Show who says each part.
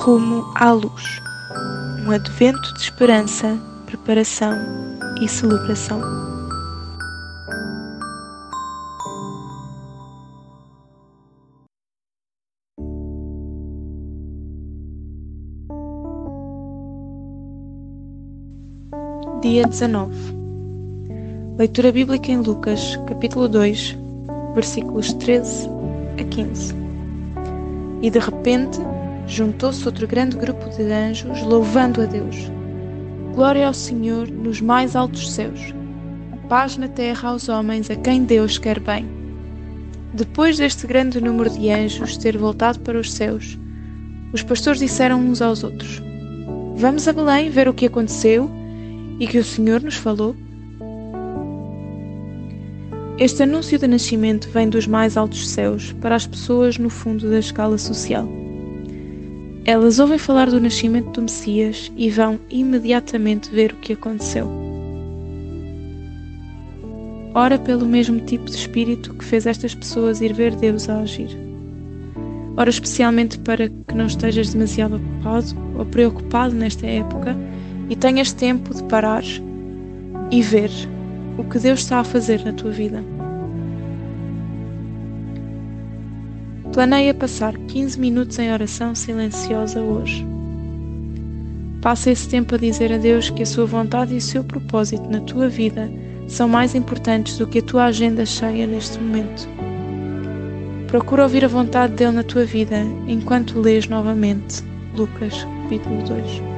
Speaker 1: Rumo à luz. Um advento de esperança, preparação e celebração. Dia 19. Leitura bíblica em Lucas, capítulo 2, versículos 13 a 15. E de repente juntou-se outro grande grupo de anjos, louvando a Deus. Glória ao Senhor nos mais altos céus. Paz na terra aos homens a quem Deus quer bem. Depois deste grande número de anjos ter voltado para os céus, os pastores disseram uns aos outros: Vamos a Belém ver o que aconteceu e que o Senhor nos falou. Este anúncio de nascimento vem dos mais altos céus para as pessoas no fundo da escala social. Elas ouvem falar do nascimento do Messias e vão imediatamente ver o que aconteceu. Ora pelo mesmo tipo de espírito que fez estas pessoas ir ver Deus a agir. Ora especialmente para que não estejas demasiado ocupado ou preocupado nesta época e tenhas tempo de parar e ver o que Deus está a fazer na tua vida. Planeia passar 15 minutos em oração silenciosa hoje. Passa esse tempo a dizer a Deus que a sua vontade e o seu propósito na tua vida são mais importantes do que a tua agenda cheia neste momento. Procura ouvir a vontade dele na tua vida enquanto lês novamente Lucas, capítulo 2.